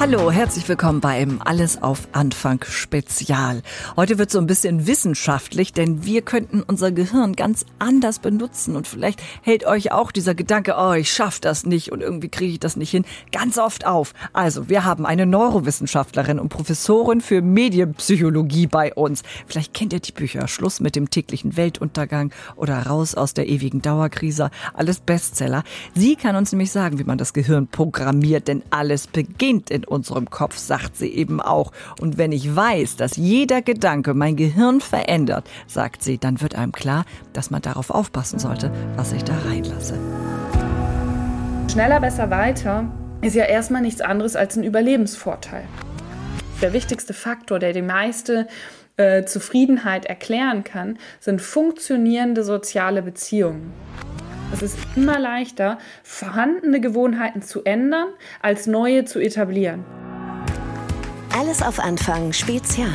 Hallo, herzlich willkommen beim Alles auf Anfang Spezial. Heute wird so ein bisschen wissenschaftlich, denn wir könnten unser Gehirn ganz anders benutzen und vielleicht hält euch auch dieser Gedanke, oh, ich schaff das nicht und irgendwie kriege ich das nicht hin, ganz oft auf. Also, wir haben eine Neurowissenschaftlerin und Professorin für Medienpsychologie bei uns. Vielleicht kennt ihr die Bücher Schluss mit dem täglichen Weltuntergang oder Raus aus der ewigen Dauerkrise, alles Bestseller. Sie kann uns nämlich sagen, wie man das Gehirn programmiert, denn alles beginnt in unserem Kopf, sagt sie eben auch. Und wenn ich weiß, dass jeder Gedanke mein Gehirn verändert, sagt sie, dann wird einem klar, dass man darauf aufpassen sollte, was ich da reinlasse. Schneller, besser, weiter ist ja erstmal nichts anderes als ein Überlebensvorteil. Der wichtigste Faktor, der die meiste äh, Zufriedenheit erklären kann, sind funktionierende soziale Beziehungen. Es ist immer leichter, vorhandene Gewohnheiten zu ändern, als neue zu etablieren. Alles auf Anfang Spezial.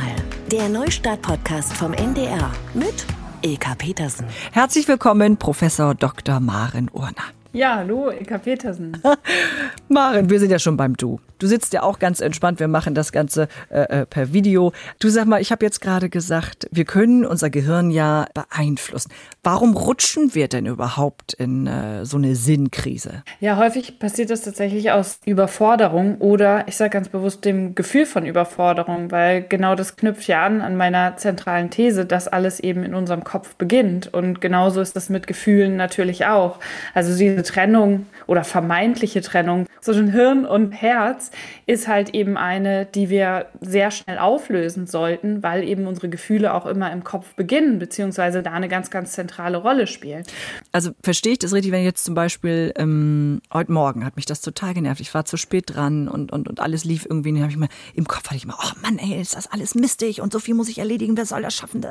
Der Neustart-Podcast vom NDR mit Ilka Petersen. Herzlich willkommen, Professor Dr. Maren Urner. Ja, hallo, Ilka Petersen. Maren, wir sind ja schon beim Du. Du sitzt ja auch ganz entspannt. Wir machen das Ganze äh, äh per Video. Du sag mal, ich habe jetzt gerade gesagt, wir können unser Gehirn ja beeinflussen. Warum rutschen wir denn überhaupt in äh, so eine Sinnkrise? Ja, häufig passiert das tatsächlich aus Überforderung oder ich sage ganz bewusst dem Gefühl von Überforderung, weil genau das knüpft ja an an meiner zentralen These, dass alles eben in unserem Kopf beginnt. Und genauso ist das mit Gefühlen natürlich auch. Also diese Trennung oder vermeintliche Trennung zwischen Hirn und Herz ist halt eben eine, die wir sehr schnell auflösen sollten, weil eben unsere Gefühle auch immer im Kopf beginnen, beziehungsweise da eine ganz, ganz zentrale Rolle spielen. Also verstehe ich das richtig, wenn jetzt zum Beispiel ähm, heute Morgen hat mich das total genervt. Ich war zu spät dran und, und, und alles lief irgendwie. Dann habe ich mal im Kopf hatte ich mal, oh Mann, ey, ist das alles mistig und so viel muss ich erledigen, wer soll das schaffen?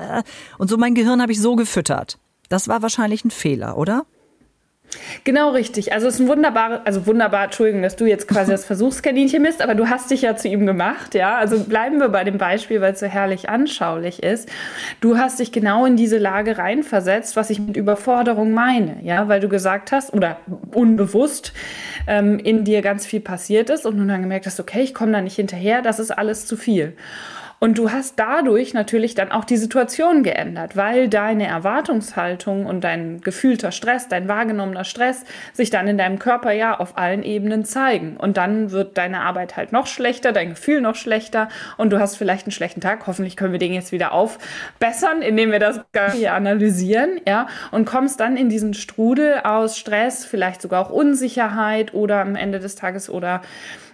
Und so mein Gehirn habe ich so gefüttert. Das war wahrscheinlich ein Fehler, oder? Genau richtig. Also es ist ein wunderbares, also wunderbar, Entschuldigung, dass du jetzt quasi das Versuchskaninchen bist, aber du hast dich ja zu ihm gemacht, ja. Also bleiben wir bei dem Beispiel, weil es so herrlich anschaulich ist. Du hast dich genau in diese Lage reinversetzt, was ich mit Überforderung meine, ja, weil du gesagt hast, oder unbewusst ähm, in dir ganz viel passiert ist und du dann gemerkt hast, okay, ich komme da nicht hinterher, das ist alles zu viel. Und du hast dadurch natürlich dann auch die Situation geändert, weil deine Erwartungshaltung und dein gefühlter Stress, dein wahrgenommener Stress sich dann in deinem Körper ja auf allen Ebenen zeigen. Und dann wird deine Arbeit halt noch schlechter, dein Gefühl noch schlechter und du hast vielleicht einen schlechten Tag. Hoffentlich können wir den jetzt wieder aufbessern, indem wir das hier analysieren, ja, und kommst dann in diesen Strudel aus Stress, vielleicht sogar auch Unsicherheit oder am Ende des Tages oder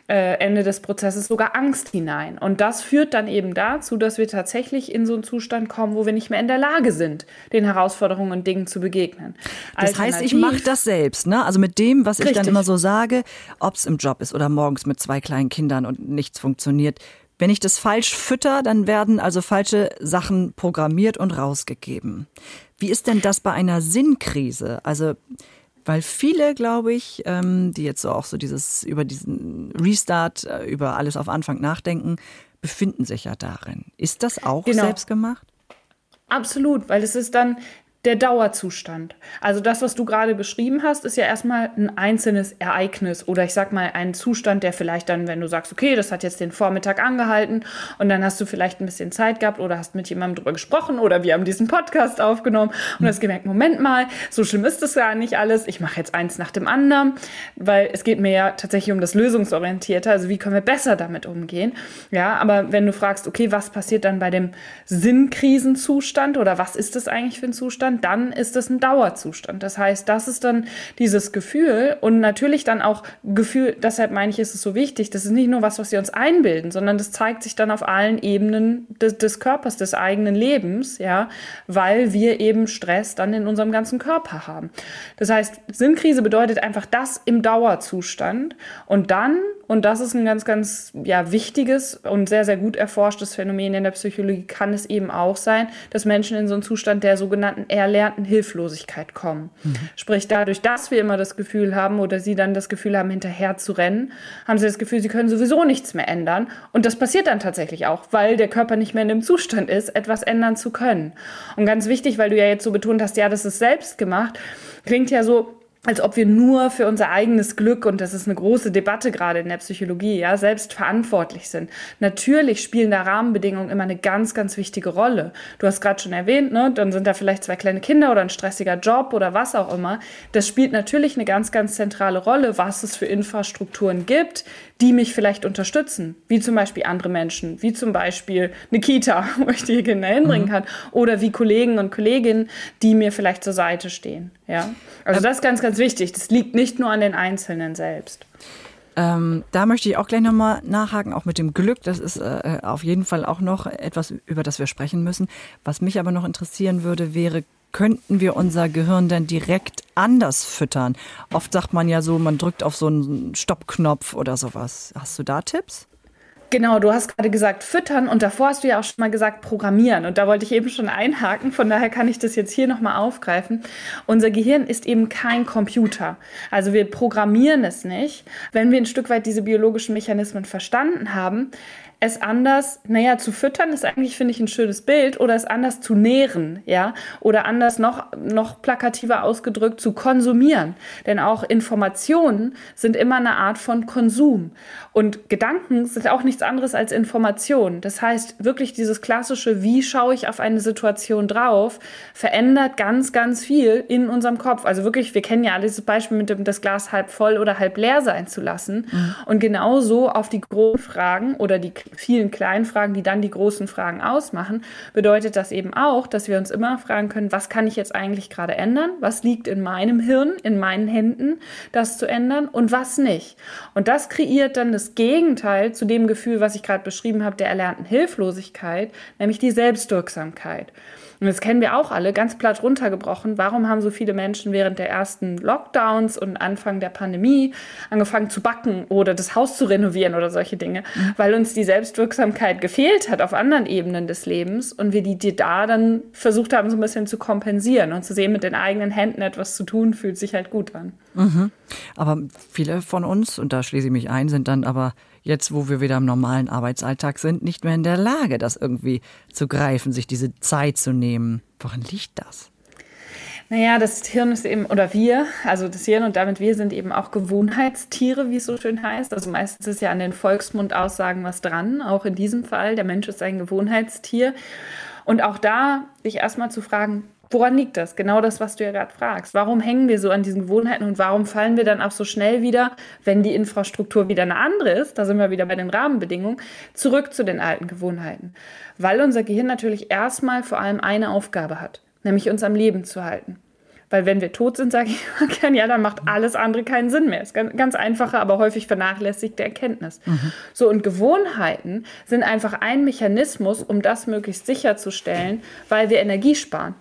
Ende des Prozesses sogar Angst hinein. Und das führt dann eben dazu, dass wir tatsächlich in so einen Zustand kommen, wo wir nicht mehr in der Lage sind, den Herausforderungen und Dingen zu begegnen. Das heißt, ich mache das selbst, ne? Also mit dem, was Richtig. ich dann immer so sage, ob es im Job ist oder morgens mit zwei kleinen Kindern und nichts funktioniert. Wenn ich das falsch fütter, dann werden also falsche Sachen programmiert und rausgegeben. Wie ist denn das bei einer Sinnkrise? Also weil viele, glaube ich, ähm, die jetzt so auch so dieses über diesen Restart, äh, über alles auf Anfang nachdenken, befinden sich ja darin. Ist das auch genau. selbst gemacht? Absolut, weil es ist dann der Dauerzustand. Also das, was du gerade beschrieben hast, ist ja erstmal ein einzelnes Ereignis oder ich sag mal ein Zustand, der vielleicht dann, wenn du sagst, okay, das hat jetzt den Vormittag angehalten und dann hast du vielleicht ein bisschen Zeit gehabt oder hast mit jemandem drüber gesprochen oder wir haben diesen Podcast aufgenommen und hast gemerkt, Moment mal, so schlimm ist das ja nicht alles. Ich mache jetzt eins nach dem anderen, weil es geht mir ja tatsächlich um das Lösungsorientierte, also wie können wir besser damit umgehen. Ja, aber wenn du fragst, okay, was passiert dann bei dem Sinnkrisenzustand oder was ist das eigentlich für ein Zustand? Zustand, dann ist es ein Dauerzustand. Das heißt, das ist dann dieses Gefühl und natürlich dann auch Gefühl, deshalb meine ich, ist es so wichtig, das ist nicht nur was, was wir uns einbilden, sondern das zeigt sich dann auf allen Ebenen des, des Körpers, des eigenen Lebens, ja, weil wir eben Stress dann in unserem ganzen Körper haben. Das heißt, Sinnkrise bedeutet einfach das im Dauerzustand und dann und das ist ein ganz, ganz ja, wichtiges und sehr, sehr gut erforschtes Phänomen in der Psychologie. Kann es eben auch sein, dass Menschen in so einen Zustand der sogenannten erlernten Hilflosigkeit kommen. Mhm. Sprich, dadurch, dass wir immer das Gefühl haben oder sie dann das Gefühl haben, hinterher zu rennen, haben sie das Gefühl, sie können sowieso nichts mehr ändern. Und das passiert dann tatsächlich auch, weil der Körper nicht mehr in dem Zustand ist, etwas ändern zu können. Und ganz wichtig, weil du ja jetzt so betont hast, ja, das ist selbst gemacht, klingt ja so, als ob wir nur für unser eigenes Glück, und das ist eine große Debatte gerade in der Psychologie, ja, selbst verantwortlich sind. Natürlich spielen da Rahmenbedingungen immer eine ganz, ganz wichtige Rolle. Du hast gerade schon erwähnt, ne, dann sind da vielleicht zwei kleine Kinder oder ein stressiger Job oder was auch immer. Das spielt natürlich eine ganz, ganz zentrale Rolle, was es für Infrastrukturen gibt, die mich vielleicht unterstützen, wie zum Beispiel andere Menschen, wie zum Beispiel eine Kita, wo ich die Kinder hinbringen mhm. kann, oder wie Kollegen und Kolleginnen, die mir vielleicht zur Seite stehen. Ja, also das ist ganz, ganz wichtig. Das liegt nicht nur an den Einzelnen selbst. Ähm, da möchte ich auch gleich nochmal nachhaken, auch mit dem Glück. Das ist äh, auf jeden Fall auch noch etwas, über das wir sprechen müssen. Was mich aber noch interessieren würde, wäre, könnten wir unser Gehirn denn direkt anders füttern? Oft sagt man ja so, man drückt auf so einen Stoppknopf oder sowas. Hast du da Tipps? Genau, du hast gerade gesagt füttern und davor hast du ja auch schon mal gesagt programmieren und da wollte ich eben schon einhaken, von daher kann ich das jetzt hier nochmal aufgreifen. Unser Gehirn ist eben kein Computer, also wir programmieren es nicht. Wenn wir ein Stück weit diese biologischen Mechanismen verstanden haben, es anders, naja, zu füttern ist eigentlich, finde ich, ein schönes Bild oder es anders zu nähren, ja, oder anders noch, noch plakativer ausgedrückt zu konsumieren. Denn auch Informationen sind immer eine Art von Konsum. Und Gedanken sind auch nichts anderes als Informationen. Das heißt, wirklich dieses klassische, wie schaue ich auf eine Situation drauf, verändert ganz, ganz viel in unserem Kopf. Also wirklich, wir kennen ja alle dieses Beispiel mit dem, das Glas halb voll oder halb leer sein zu lassen. Mhm. Und genauso auf die großen Fragen oder die vielen kleinen Fragen, die dann die großen Fragen ausmachen, bedeutet das eben auch, dass wir uns immer fragen können, was kann ich jetzt eigentlich gerade ändern? Was liegt in meinem Hirn, in meinen Händen, das zu ändern und was nicht? Und das kreiert dann das Gegenteil zu dem Gefühl, was ich gerade beschrieben habe, der erlernten Hilflosigkeit, nämlich die Selbstwirksamkeit. Und das kennen wir auch alle, ganz platt runtergebrochen. Warum haben so viele Menschen während der ersten Lockdowns und Anfang der Pandemie angefangen zu backen oder das Haus zu renovieren oder solche Dinge? Mhm. Weil uns die Selbstwirksamkeit gefehlt hat auf anderen Ebenen des Lebens und wir die, die da dann versucht haben, so ein bisschen zu kompensieren und zu sehen, mit den eigenen Händen etwas zu tun, fühlt sich halt gut an. Mhm. Aber viele von uns, und da schließe ich mich ein, sind dann aber jetzt, wo wir wieder im normalen Arbeitsalltag sind, nicht mehr in der Lage, das irgendwie zu greifen, sich diese Zeit zu nehmen. Woran liegt das? Naja, das Hirn ist eben, oder wir, also das Hirn und damit wir sind eben auch Gewohnheitstiere, wie es so schön heißt. Also meistens ist ja an den Volksmundaussagen was dran, auch in diesem Fall. Der Mensch ist ein Gewohnheitstier. Und auch da sich erstmal zu fragen, Woran liegt das? Genau das, was du ja gerade fragst. Warum hängen wir so an diesen Gewohnheiten und warum fallen wir dann auch so schnell wieder, wenn die Infrastruktur wieder eine andere ist, da sind wir wieder bei den Rahmenbedingungen, zurück zu den alten Gewohnheiten? Weil unser Gehirn natürlich erstmal vor allem eine Aufgabe hat, nämlich uns am Leben zu halten. Weil wenn wir tot sind, sage ich immer gerne, ja, dann macht alles andere keinen Sinn mehr. Das ist ganz, ganz einfache, aber häufig vernachlässigte Erkenntnis. Mhm. So, und Gewohnheiten sind einfach ein Mechanismus, um das möglichst sicherzustellen, weil wir Energie sparen.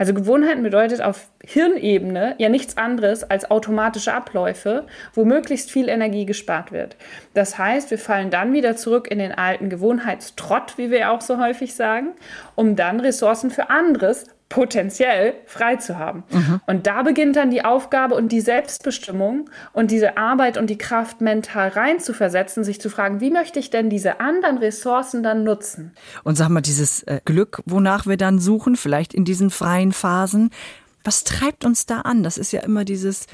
Also Gewohnheiten bedeutet auf Hirnebene ja nichts anderes als automatische Abläufe, wo möglichst viel Energie gespart wird. Das heißt, wir fallen dann wieder zurück in den alten Gewohnheitstrott, wie wir auch so häufig sagen, um dann Ressourcen für anderes potenziell frei zu haben. Mhm. Und da beginnt dann die Aufgabe und die Selbstbestimmung und diese Arbeit und die Kraft mental reinzuversetzen, sich zu fragen, wie möchte ich denn diese anderen Ressourcen dann nutzen? Und sag mal, dieses äh, Glück, wonach wir dann suchen, vielleicht in diesen freien Phasen, was treibt uns da an? Das ist ja immer dieses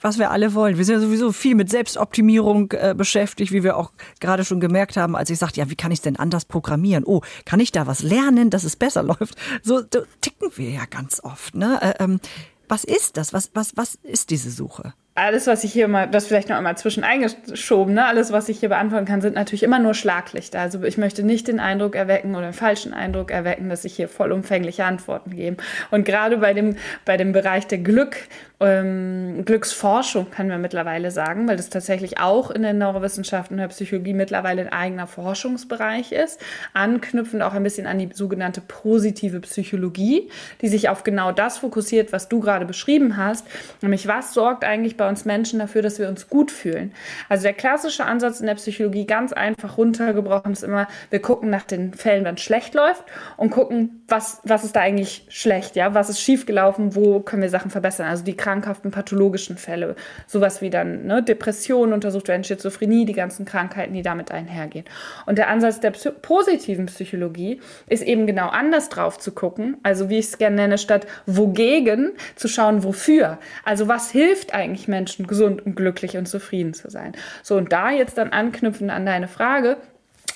was wir alle wollen. Wir sind ja sowieso viel mit Selbstoptimierung äh, beschäftigt, wie wir auch gerade schon gemerkt haben, als ich sagte, ja, wie kann ich denn anders programmieren? Oh, kann ich da was lernen, dass es besser läuft? So, so ticken wir ja ganz oft. Ne? Äh, ähm, was ist das? Was, was, was ist diese Suche? Alles, was ich hier mal, das vielleicht noch einmal zwischen eingeschoben, ne? alles, was ich hier beantworten kann, sind natürlich immer nur Schlaglichter. Also ich möchte nicht den Eindruck erwecken oder den falschen Eindruck erwecken, dass ich hier vollumfängliche Antworten gebe. Und gerade bei dem, bei dem Bereich der Glück, ähm, Glücksforschung können wir mittlerweile sagen, weil das tatsächlich auch in den Neurowissenschaften und der Psychologie mittlerweile ein eigener Forschungsbereich ist, anknüpfend auch ein bisschen an die sogenannte positive Psychologie, die sich auf genau das fokussiert, was du gerade beschrieben hast, nämlich was sorgt eigentlich bei uns Menschen dafür, dass wir uns gut fühlen. Also der klassische Ansatz in der Psychologie, ganz einfach runtergebrochen, ist immer, wir gucken nach den Fällen, wenn es schlecht läuft und gucken, was, was ist da eigentlich schlecht, ja, was ist schiefgelaufen, wo können wir Sachen verbessern. Also die krankhaften pathologischen Fälle, sowas wie dann ne, Depressionen untersucht werden, Schizophrenie, die ganzen Krankheiten, die damit einhergehen. Und der Ansatz der Psy positiven Psychologie ist eben genau anders drauf zu gucken, also wie ich es gerne nenne, statt wogegen zu schauen, wofür. Also was hilft eigentlich Menschen, gesund und glücklich und zufrieden zu sein. So, und da jetzt dann anknüpfen an deine Frage,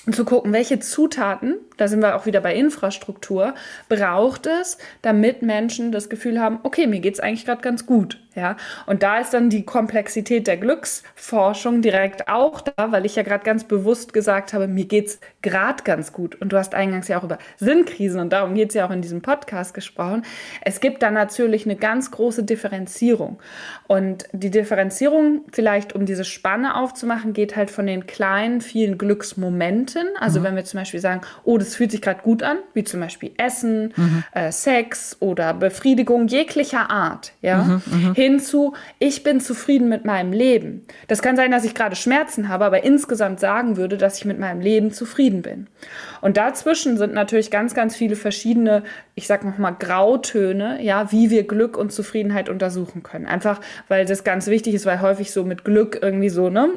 und zu gucken, welche Zutaten, da sind wir auch wieder bei Infrastruktur, braucht es, damit Menschen das Gefühl haben, okay, mir geht es eigentlich gerade ganz gut. Ja, und da ist dann die Komplexität der Glücksforschung direkt auch da, weil ich ja gerade ganz bewusst gesagt habe, mir geht's gerade ganz gut. Und du hast eingangs ja auch über Sinnkrisen und darum geht's ja auch in diesem Podcast gesprochen. Es gibt da natürlich eine ganz große Differenzierung. Und die Differenzierung, vielleicht um diese Spanne aufzumachen, geht halt von den kleinen, vielen Glücksmomenten. Also mhm. wenn wir zum Beispiel sagen, oh, das fühlt sich gerade gut an, wie zum Beispiel Essen, mhm. äh, Sex oder Befriedigung jeglicher Art, ja. Mhm, mhm hinzu, ich bin zufrieden mit meinem Leben. Das kann sein, dass ich gerade Schmerzen habe, aber insgesamt sagen würde, dass ich mit meinem Leben zufrieden bin. Und dazwischen sind natürlich ganz, ganz viele verschiedene, ich sag noch mal Grautöne, ja, wie wir Glück und Zufriedenheit untersuchen können. Einfach, weil das ganz wichtig ist, weil häufig so mit Glück irgendwie so, ne,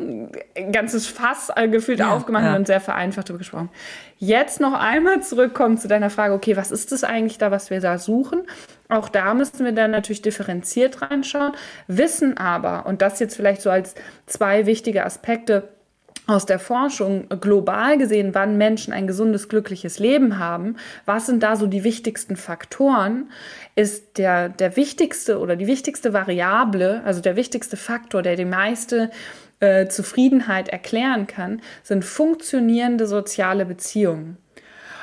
ein ganzes Fass äh, gefühlt ja, aufgemacht ja. und sehr vereinfacht darüber gesprochen. Jetzt noch einmal zurückkommen zu deiner Frage, okay, was ist das eigentlich da, was wir da suchen? Auch da müssen wir dann natürlich differenziert reinschauen, wissen aber, und das jetzt vielleicht so als zwei wichtige Aspekte, aus der Forschung global gesehen, wann Menschen ein gesundes, glückliches Leben haben, was sind da so die wichtigsten Faktoren, ist der, der wichtigste oder die wichtigste Variable, also der wichtigste Faktor, der die meiste äh, Zufriedenheit erklären kann, sind funktionierende soziale Beziehungen.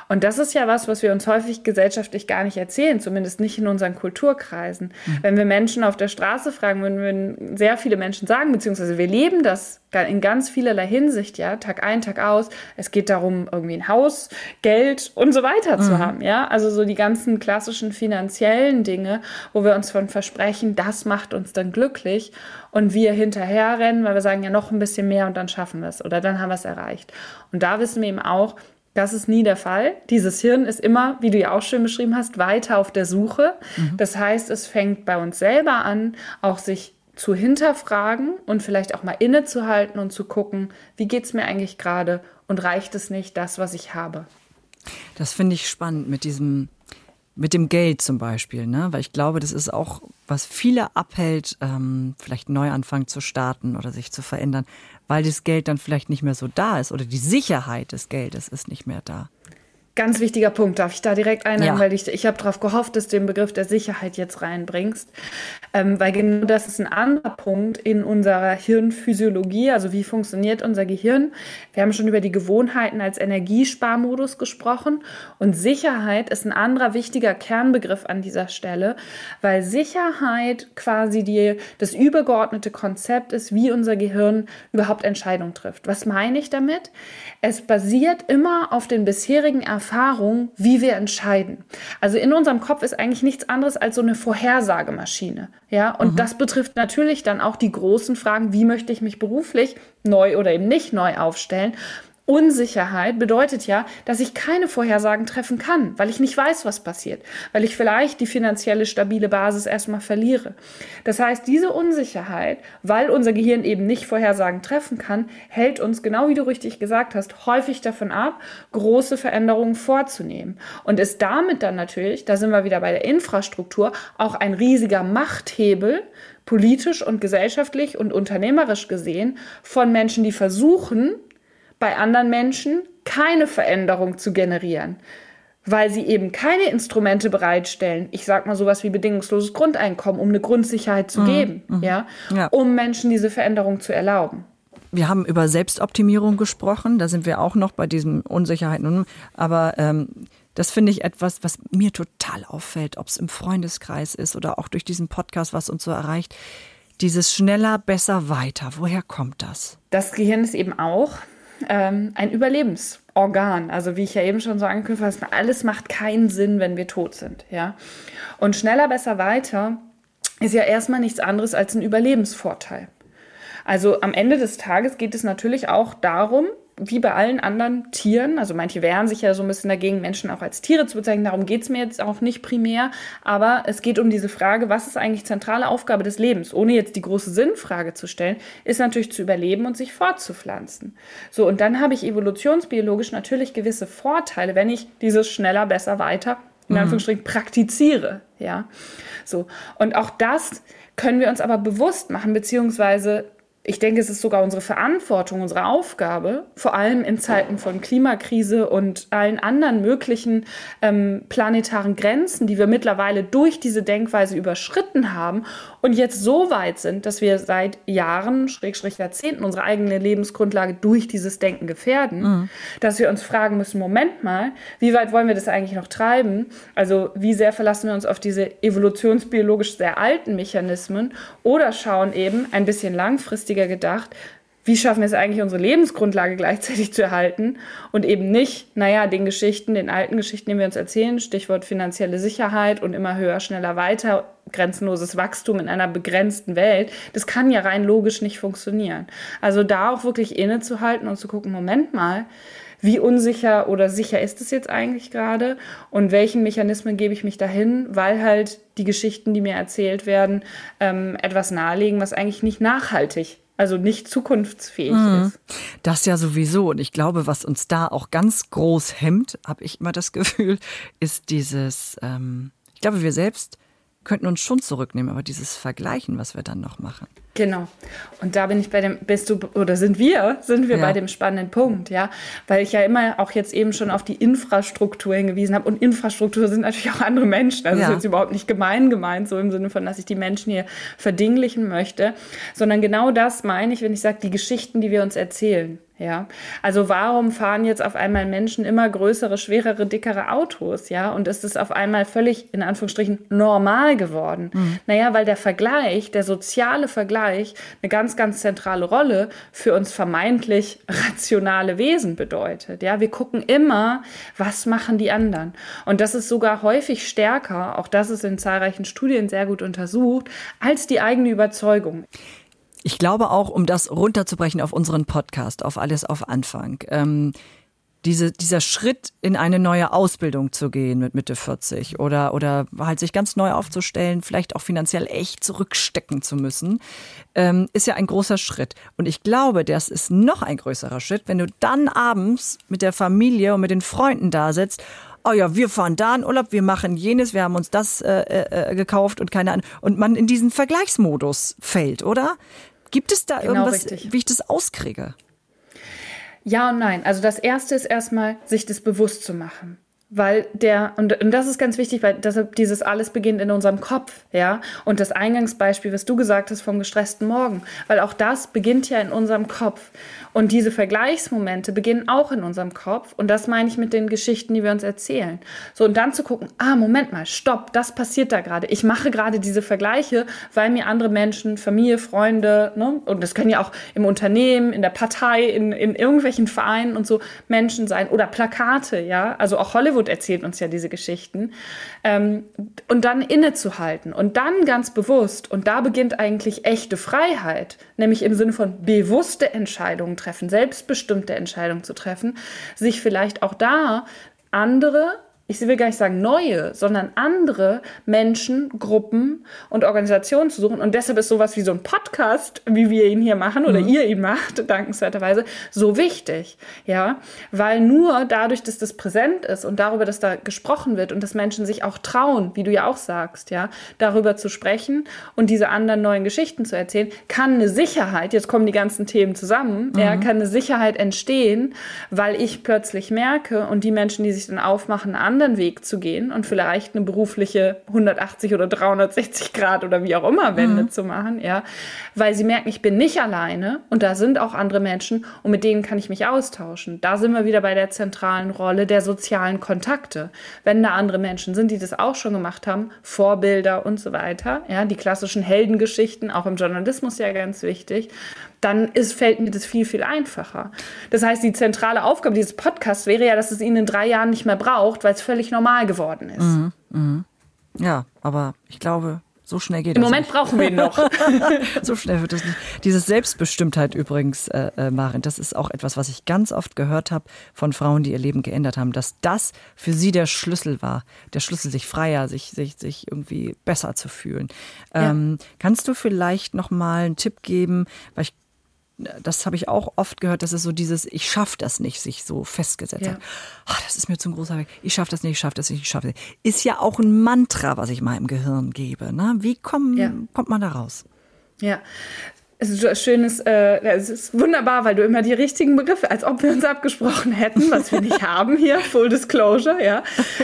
Und das ist ja was, was wir uns häufig gesellschaftlich gar nicht erzählen, zumindest nicht in unseren Kulturkreisen. Mhm. Wenn wir Menschen auf der Straße fragen, wenn wir sehr viele Menschen sagen, beziehungsweise wir leben das in ganz vielerlei Hinsicht, ja, Tag ein, Tag aus. Es geht darum, irgendwie ein Haus, Geld und so weiter mhm. zu haben, ja. Also so die ganzen klassischen finanziellen Dinge, wo wir uns von versprechen, das macht uns dann glücklich und wir hinterherrennen, weil wir sagen, ja, noch ein bisschen mehr und dann schaffen wir es oder dann haben wir es erreicht. Und da wissen wir eben auch, das ist nie der Fall. Dieses Hirn ist immer, wie du ja auch schön beschrieben hast, weiter auf der Suche. Mhm. Das heißt, es fängt bei uns selber an, auch sich zu hinterfragen und vielleicht auch mal innezuhalten und zu gucken, wie geht es mir eigentlich gerade und reicht es nicht, das, was ich habe. Das finde ich spannend mit diesem, mit dem Geld zum Beispiel, ne? Weil ich glaube, das ist auch, was viele abhält, ähm, vielleicht einen Neuanfang zu starten oder sich zu verändern, weil das Geld dann vielleicht nicht mehr so da ist oder die Sicherheit des Geldes ist nicht mehr da. Ganz wichtiger Punkt, darf ich da direkt einhaken, ja. weil ich, ich habe darauf gehofft, dass du den Begriff der Sicherheit jetzt reinbringst. Ähm, weil genau das ist ein anderer Punkt in unserer Hirnphysiologie, also wie funktioniert unser Gehirn. Wir haben schon über die Gewohnheiten als Energiesparmodus gesprochen und Sicherheit ist ein anderer wichtiger Kernbegriff an dieser Stelle, weil Sicherheit quasi die, das übergeordnete Konzept ist, wie unser Gehirn überhaupt Entscheidungen trifft. Was meine ich damit? Es basiert immer auf den bisherigen Erfahrungen Erfahrung, wie wir entscheiden. Also in unserem Kopf ist eigentlich nichts anderes als so eine Vorhersagemaschine. Ja, und mhm. das betrifft natürlich dann auch die großen Fragen, wie möchte ich mich beruflich neu oder eben nicht neu aufstellen Unsicherheit bedeutet ja, dass ich keine Vorhersagen treffen kann, weil ich nicht weiß, was passiert, weil ich vielleicht die finanzielle stabile Basis erstmal verliere. Das heißt, diese Unsicherheit, weil unser Gehirn eben nicht Vorhersagen treffen kann, hält uns, genau wie du richtig gesagt hast, häufig davon ab, große Veränderungen vorzunehmen und ist damit dann natürlich, da sind wir wieder bei der Infrastruktur, auch ein riesiger Machthebel politisch und gesellschaftlich und unternehmerisch gesehen von Menschen, die versuchen, bei anderen Menschen keine Veränderung zu generieren, weil sie eben keine Instrumente bereitstellen. Ich sag mal sowas wie bedingungsloses Grundeinkommen, um eine Grundsicherheit zu mhm. geben, mhm. Ja? ja, um Menschen diese Veränderung zu erlauben. Wir haben über Selbstoptimierung gesprochen, da sind wir auch noch bei diesen Unsicherheiten. Aber ähm, das finde ich etwas, was mir total auffällt, ob es im Freundeskreis ist oder auch durch diesen Podcast, was uns so erreicht. Dieses schneller, besser, weiter. Woher kommt das? Das Gehirn ist eben auch ähm, ein Überlebensorgan. Also wie ich ja eben schon so angekündigt habe, alles macht keinen Sinn, wenn wir tot sind. Ja? Und schneller, besser, weiter ist ja erstmal nichts anderes als ein Überlebensvorteil. Also am Ende des Tages geht es natürlich auch darum, wie bei allen anderen Tieren, also manche wehren sich ja so ein bisschen dagegen, Menschen auch als Tiere zu bezeichnen, darum geht es mir jetzt auch nicht primär, aber es geht um diese Frage, was ist eigentlich zentrale Aufgabe des Lebens, ohne jetzt die große Sinnfrage zu stellen, ist natürlich zu überleben und sich fortzupflanzen. So, und dann habe ich evolutionsbiologisch natürlich gewisse Vorteile, wenn ich dieses schneller, besser, weiter, in mhm. Anführungsstrichen, praktiziere, ja. So, und auch das können wir uns aber bewusst machen, beziehungsweise ich denke, es ist sogar unsere Verantwortung, unsere Aufgabe, vor allem in Zeiten von Klimakrise und allen anderen möglichen ähm, planetaren Grenzen, die wir mittlerweile durch diese Denkweise überschritten haben und jetzt so weit sind, dass wir seit Jahren, Schrägstrich Jahrzehnten, unsere eigene Lebensgrundlage durch dieses Denken gefährden, mhm. dass wir uns fragen müssen, Moment mal, wie weit wollen wir das eigentlich noch treiben? Also wie sehr verlassen wir uns auf diese evolutionsbiologisch sehr alten Mechanismen oder schauen eben ein bisschen langfristig langfristiger gedacht, wie schaffen wir es eigentlich, unsere Lebensgrundlage gleichzeitig zu erhalten und eben nicht, naja, den Geschichten, den alten Geschichten, die wir uns erzählen, Stichwort finanzielle Sicherheit und immer höher, schneller, weiter, grenzenloses Wachstum in einer begrenzten Welt, das kann ja rein logisch nicht funktionieren. Also da auch wirklich innezuhalten und zu gucken, Moment mal, wie unsicher oder sicher ist es jetzt eigentlich gerade und welchen Mechanismen gebe ich mich dahin, weil halt die Geschichten, die mir erzählt werden, ähm, etwas nahelegen, was eigentlich nicht nachhaltig also nicht zukunftsfähig mhm. ist. Das ja sowieso. Und ich glaube, was uns da auch ganz groß hemmt, habe ich immer das Gefühl, ist dieses, ähm, ich glaube, wir selbst könnten uns schon zurücknehmen, aber dieses Vergleichen, was wir dann noch machen. Genau. Und da bin ich bei dem, bist du, oder sind wir, sind wir ja. bei dem spannenden Punkt, ja. Weil ich ja immer auch jetzt eben schon auf die Infrastruktur hingewiesen habe. Und Infrastruktur sind natürlich auch andere Menschen. Also ja. ist jetzt überhaupt nicht gemein gemeint, so im Sinne von, dass ich die Menschen hier verdinglichen möchte. Sondern genau das meine ich, wenn ich sage, die Geschichten, die wir uns erzählen. Ja, also warum fahren jetzt auf einmal Menschen immer größere, schwerere, dickere Autos? Ja, und ist es auf einmal völlig in Anführungsstrichen normal geworden? Mhm. Naja, weil der Vergleich, der soziale Vergleich, eine ganz, ganz zentrale Rolle für uns vermeintlich rationale Wesen bedeutet. Ja, wir gucken immer, was machen die anderen? Und das ist sogar häufig stärker, auch das ist in zahlreichen Studien sehr gut untersucht, als die eigene Überzeugung. Ich glaube auch, um das runterzubrechen auf unseren Podcast, auf alles auf Anfang, ähm, diese, dieser Schritt in eine neue Ausbildung zu gehen mit Mitte 40 oder, oder halt sich ganz neu aufzustellen, vielleicht auch finanziell echt zurückstecken zu müssen, ähm, ist ja ein großer Schritt. Und ich glaube, das ist noch ein größerer Schritt, wenn du dann abends mit der Familie und mit den Freunden da sitzt oh ja, wir fahren da in Urlaub, wir machen jenes, wir haben uns das äh, äh, gekauft und keine Ahnung. Und man in diesen Vergleichsmodus fällt, oder? Gibt es da genau irgendwas, richtig. wie ich das auskriege? Ja und nein. Also das erste ist erstmal, sich das bewusst zu machen. Weil der, und, und das ist ganz wichtig, weil das, dieses alles beginnt in unserem Kopf, ja. Und das Eingangsbeispiel, was du gesagt hast vom gestressten Morgen, weil auch das beginnt ja in unserem Kopf. Und diese Vergleichsmomente beginnen auch in unserem Kopf. Und das meine ich mit den Geschichten, die wir uns erzählen. So, und dann zu gucken, ah, Moment mal, stopp, das passiert da gerade. Ich mache gerade diese Vergleiche, weil mir andere Menschen, Familie, Freunde, ne, und das können ja auch im Unternehmen, in der Partei, in, in irgendwelchen Vereinen und so Menschen sein oder Plakate, ja. Also auch Hollywood erzählt uns ja diese Geschichten. Ähm, und dann innezuhalten und dann ganz bewusst, und da beginnt eigentlich echte Freiheit, nämlich im Sinne von bewusste Entscheidungen treffen, selbstbestimmte Entscheidungen zu treffen, sich vielleicht auch da andere ich will gar nicht sagen neue, sondern andere Menschen, Gruppen und Organisationen zu suchen. Und deshalb ist sowas wie so ein Podcast, wie wir ihn hier machen oder mhm. ihr ihn macht, dankenswerterweise, so wichtig. Ja, weil nur dadurch, dass das präsent ist und darüber, dass da gesprochen wird und dass Menschen sich auch trauen, wie du ja auch sagst, ja, darüber zu sprechen und diese anderen neuen Geschichten zu erzählen, kann eine Sicherheit, jetzt kommen die ganzen Themen zusammen, mhm. ja, kann eine Sicherheit entstehen, weil ich plötzlich merke und die Menschen, die sich dann aufmachen, an anderen Weg zu gehen und vielleicht eine berufliche 180 oder 360 Grad oder wie auch immer Wende mhm. zu machen, ja, weil sie merken, ich bin nicht alleine und da sind auch andere Menschen und mit denen kann ich mich austauschen. Da sind wir wieder bei der zentralen Rolle der sozialen Kontakte. Wenn da andere Menschen sind, die das auch schon gemacht haben, Vorbilder und so weiter, ja, die klassischen Heldengeschichten, auch im Journalismus ja ganz wichtig, dann ist, fällt mir das viel, viel einfacher. Das heißt, die zentrale Aufgabe dieses Podcasts wäre ja, dass es ihn in drei Jahren nicht mehr braucht, weil es völlig normal geworden ist. Mhm, mh. Ja, aber ich glaube, So schnell geht Im das. Im Moment nicht. brauchen wir ihn noch. so schnell wird das nicht. Diese Selbstbestimmtheit übrigens, äh, äh, Marin, das ist auch etwas, was ich ganz oft gehört habe von Frauen, die ihr Leben geändert haben, dass das für sie der Schlüssel war. Der Schlüssel, sich freier, sich, sich, sich irgendwie besser zu fühlen. Ähm, ja. Kannst du vielleicht noch mal einen Tipp geben, weil ich das habe ich auch oft gehört, dass es so dieses Ich schaffe das nicht sich so festgesetzt ja. hat. Ach, das ist mir zu großer Weg. Ich schaffe das nicht, ich schaffe das nicht, ich schaffe das nicht. Ist ja auch ein Mantra, was ich meinem Gehirn gebe. Ne? Wie komm, ja. kommt man da raus? Ja, es ist schönes, äh, es ist wunderbar, weil du immer die richtigen Begriffe, als ob wir uns abgesprochen hätten, was wir nicht haben hier, Full Disclosure, ja.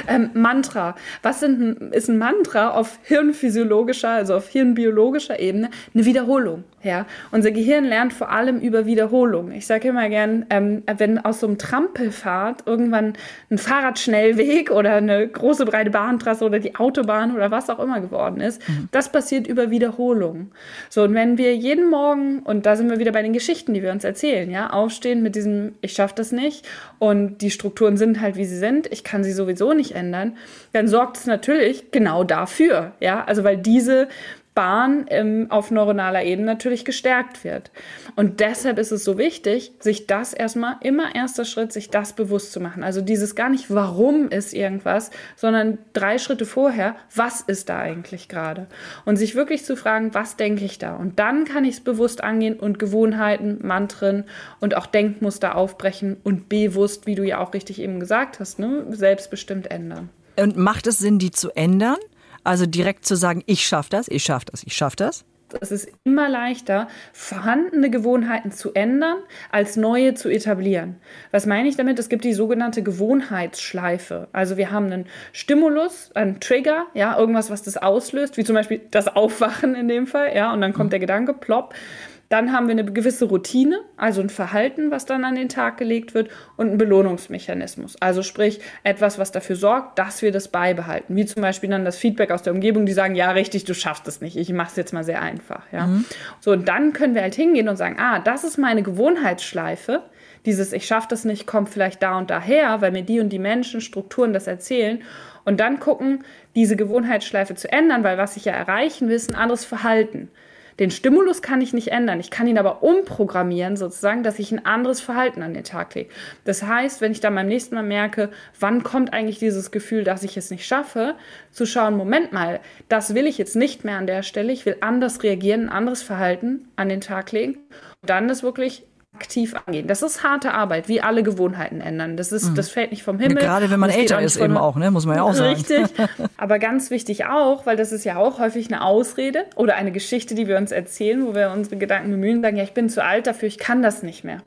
Ähm, Mantra. Was sind, ist ein Mantra auf hirnphysiologischer, also auf hirnbiologischer Ebene? Eine Wiederholung, ja. Unser Gehirn lernt vor allem über Wiederholung. Ich sage immer gern, ähm, wenn aus so einem Trampelfahrt irgendwann ein Fahrradschnellweg oder eine große breite Bahntrasse oder die Autobahn oder was auch immer geworden ist, mhm. das passiert über Wiederholung. So, und wenn wir jeden Morgen Morgen, und da sind wir wieder bei den Geschichten, die wir uns erzählen, ja, aufstehen mit diesem, ich schaffe das nicht und die Strukturen sind halt, wie sie sind, ich kann sie sowieso nicht ändern, dann sorgt es natürlich genau dafür, ja, also weil diese Bahn ähm, auf neuronaler Ebene natürlich gestärkt wird. Und deshalb ist es so wichtig, sich das erstmal, immer erster Schritt, sich das bewusst zu machen. Also dieses gar nicht, warum ist irgendwas, sondern drei Schritte vorher, was ist da eigentlich gerade? Und sich wirklich zu fragen, was denke ich da? Und dann kann ich es bewusst angehen und Gewohnheiten, Mantren und auch Denkmuster aufbrechen und bewusst, wie du ja auch richtig eben gesagt hast, ne, selbstbestimmt ändern. Und macht es Sinn, die zu ändern? Also direkt zu sagen, ich schaffe das, ich schaffe das, ich schaffe das. Es ist immer leichter, vorhandene Gewohnheiten zu ändern, als neue zu etablieren. Was meine ich damit? Es gibt die sogenannte Gewohnheitsschleife. Also wir haben einen Stimulus, einen Trigger, ja, irgendwas, was das auslöst, wie zum Beispiel das Aufwachen in dem Fall, ja, und dann kommt mhm. der Gedanke, plopp. Dann haben wir eine gewisse Routine, also ein Verhalten, was dann an den Tag gelegt wird und ein Belohnungsmechanismus. Also sprich etwas, was dafür sorgt, dass wir das beibehalten. Wie zum Beispiel dann das Feedback aus der Umgebung, die sagen, ja richtig, du schaffst es nicht. Ich mache es jetzt mal sehr einfach. Ja? Mhm. So, und dann können wir halt hingehen und sagen, ah, das ist meine Gewohnheitsschleife. Dieses Ich schaffe das nicht kommt vielleicht da und daher, weil mir die und die Menschen, Strukturen das erzählen. Und dann gucken, diese Gewohnheitsschleife zu ändern, weil was ich ja erreichen will, ist ein anderes Verhalten. Den Stimulus kann ich nicht ändern. Ich kann ihn aber umprogrammieren, sozusagen, dass ich ein anderes Verhalten an den Tag lege. Das heißt, wenn ich dann beim nächsten Mal merke, wann kommt eigentlich dieses Gefühl, dass ich es nicht schaffe, zu schauen, Moment mal, das will ich jetzt nicht mehr an der Stelle. Ich will anders reagieren, ein anderes Verhalten an den Tag legen. Und dann ist wirklich aktiv angehen. Das ist harte Arbeit, wie alle Gewohnheiten ändern. Das ist, mhm. das fällt nicht vom Himmel. Gerade wenn man älter ist eben auch, ne? muss man ja auch sagen. Richtig. Aber ganz wichtig auch, weil das ist ja auch häufig eine Ausrede oder eine Geschichte, die wir uns erzählen, wo wir unsere Gedanken bemühen, sagen, ja, ich bin zu alt dafür, ich kann das nicht mehr.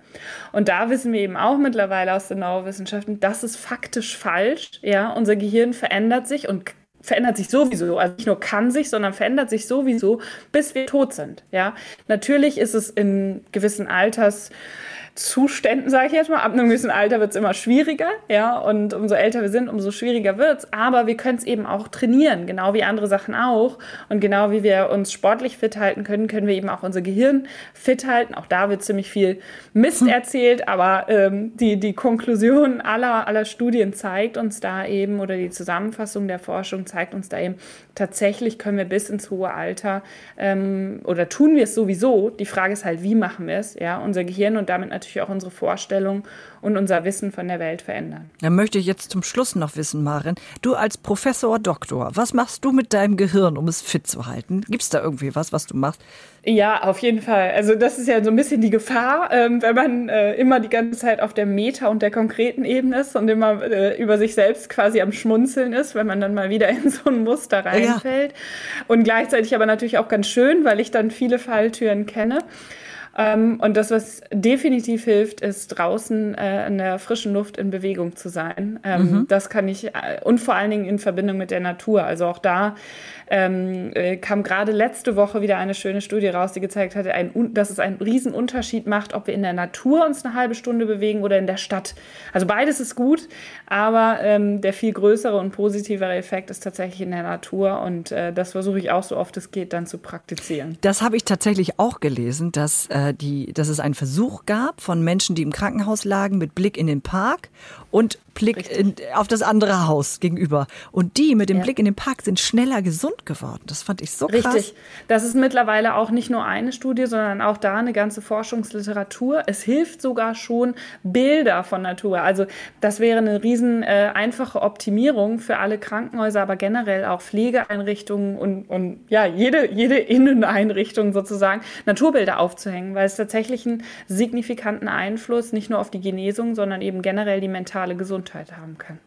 Und da wissen wir eben auch mittlerweile aus den Neurowissenschaften, das ist faktisch falsch. Ja, unser Gehirn verändert sich und verändert sich sowieso. Also nicht nur kann sich, sondern verändert sich sowieso, bis wir tot sind. Ja, natürlich ist es in gewissen Alters Zuständen, sage ich jetzt mal. Ab einem gewissen Alter wird es immer schwieriger, ja, und umso älter wir sind, umso schwieriger wird es. Aber wir können es eben auch trainieren, genau wie andere Sachen auch. Und genau wie wir uns sportlich fit halten können, können wir eben auch unser Gehirn fit halten. Auch da wird ziemlich viel Mist hm. erzählt, aber ähm, die, die Konklusion aller, aller Studien zeigt uns da eben, oder die Zusammenfassung der Forschung zeigt uns da eben, tatsächlich können wir bis ins hohe Alter ähm, oder tun wir es sowieso. Die Frage ist halt, wie machen wir es? Ja, unser Gehirn und damit natürlich natürlich auch unsere Vorstellung und unser Wissen von der Welt verändern. Dann möchte ich jetzt zum Schluss noch wissen, Maren, du als Professor Doktor, was machst du mit deinem Gehirn, um es fit zu halten? Gibt es da irgendwie was, was du machst? Ja, auf jeden Fall. Also das ist ja so ein bisschen die Gefahr, ähm, wenn man äh, immer die ganze Zeit auf der Meta- und der konkreten Ebene ist und immer äh, über sich selbst quasi am Schmunzeln ist, wenn man dann mal wieder in so ein Muster reinfällt. Ja. Und gleichzeitig aber natürlich auch ganz schön, weil ich dann viele Falltüren kenne. Ähm, und das, was definitiv hilft, ist draußen äh, in der frischen Luft in Bewegung zu sein. Ähm, mhm. Das kann ich, äh, und vor allen Dingen in Verbindung mit der Natur. Also auch da ähm, äh, kam gerade letzte Woche wieder eine schöne Studie raus, die gezeigt hatte, ein, dass es einen riesen Unterschied macht, ob wir in der Natur uns eine halbe Stunde bewegen oder in der Stadt. Also beides ist gut, aber ähm, der viel größere und positivere Effekt ist tatsächlich in der Natur und äh, das versuche ich auch so oft es geht dann zu praktizieren. Das habe ich tatsächlich auch gelesen, dass äh, äh, die, dass es einen Versuch gab von Menschen, die im Krankenhaus lagen, mit Blick in den Park und Blick in, auf das andere Haus gegenüber. Und die mit dem ja. Blick in den Park sind schneller gesund geworden. Das fand ich so krass. Richtig. Das ist mittlerweile auch nicht nur eine Studie, sondern auch da eine ganze Forschungsliteratur. Es hilft sogar schon Bilder von Natur. Also das wäre eine riesen äh, einfache Optimierung für alle Krankenhäuser, aber generell auch Pflegeeinrichtungen und, und ja, jede, jede Inneneinrichtung sozusagen, Naturbilder aufzuhängen, weil es tatsächlich einen signifikanten Einfluss nicht nur auf die Genesung, sondern eben generell die mentale Gesundheit haben kann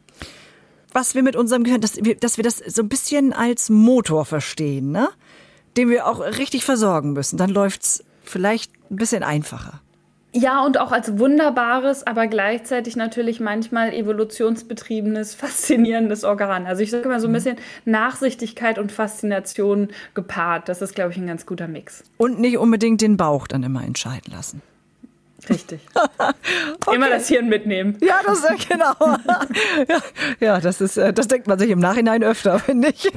was wir mit unserem Gehirn, dass wir, dass wir das so ein bisschen als Motor verstehen, ne? den wir auch richtig versorgen müssen. Dann läuft es vielleicht ein bisschen einfacher. Ja, und auch als wunderbares, aber gleichzeitig natürlich manchmal evolutionsbetriebenes, faszinierendes Organ. Also ich sage immer so ein mhm. bisschen Nachsichtigkeit und Faszination gepaart. Das ist, glaube ich, ein ganz guter Mix. Und nicht unbedingt den Bauch dann immer entscheiden lassen. Richtig. okay. Immer das Hirn mitnehmen. Ja, das ist äh, genau. ja, ja, das ist, äh, das denkt man sich im Nachhinein öfter, finde ich.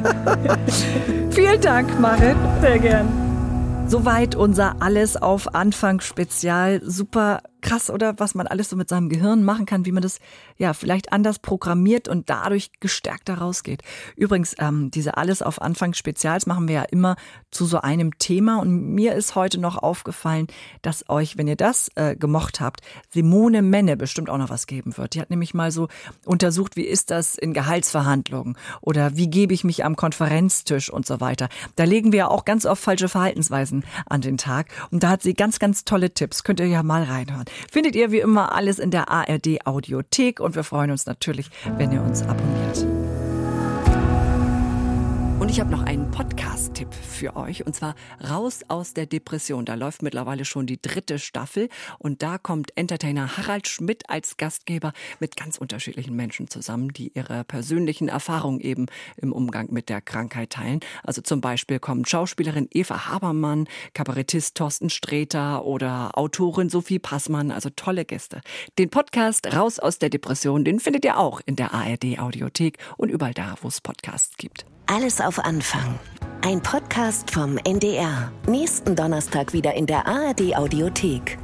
Vielen Dank, Marit. Sehr gern. Soweit unser Alles auf Anfang Spezial. Super krass, oder? Was man alles so mit seinem Gehirn machen kann, wie man das ja vielleicht anders programmiert und dadurch gestärkter rausgeht. Übrigens, ähm, diese Alles auf Anfang Spezials machen wir ja immer zu so einem Thema. Und mir ist heute noch aufgefallen, dass euch, wenn ihr das äh, gemocht habt, Simone Menne bestimmt auch noch was geben wird. Die hat nämlich mal so untersucht, wie ist das in Gehaltsverhandlungen oder wie gebe ich mich am Konferenztisch und so weiter. Da legen wir ja auch ganz oft falsche Verhaltensweisen an den Tag. Und da hat sie ganz, ganz tolle Tipps. Könnt ihr ja mal reinhören. Findet ihr wie immer alles in der ARD Audiothek und wir freuen uns natürlich, wenn ihr uns abonniert. Und ich habe noch einen Podcast-Tipp für euch und zwar Raus aus der Depression. Da läuft mittlerweile schon die dritte Staffel und da kommt Entertainer Harald Schmidt als Gastgeber mit ganz unterschiedlichen Menschen zusammen, die ihre persönlichen Erfahrungen eben im Umgang mit der Krankheit teilen. Also zum Beispiel kommen Schauspielerin Eva Habermann, Kabarettist Thorsten Sträter oder Autorin Sophie Passmann, also tolle Gäste. Den Podcast Raus aus der Depression, den findet ihr auch in der ARD Audiothek und überall da, wo es Podcasts gibt. Alles auf Anfang. Ein Podcast vom NDR. Nächsten Donnerstag wieder in der ARD Audiothek.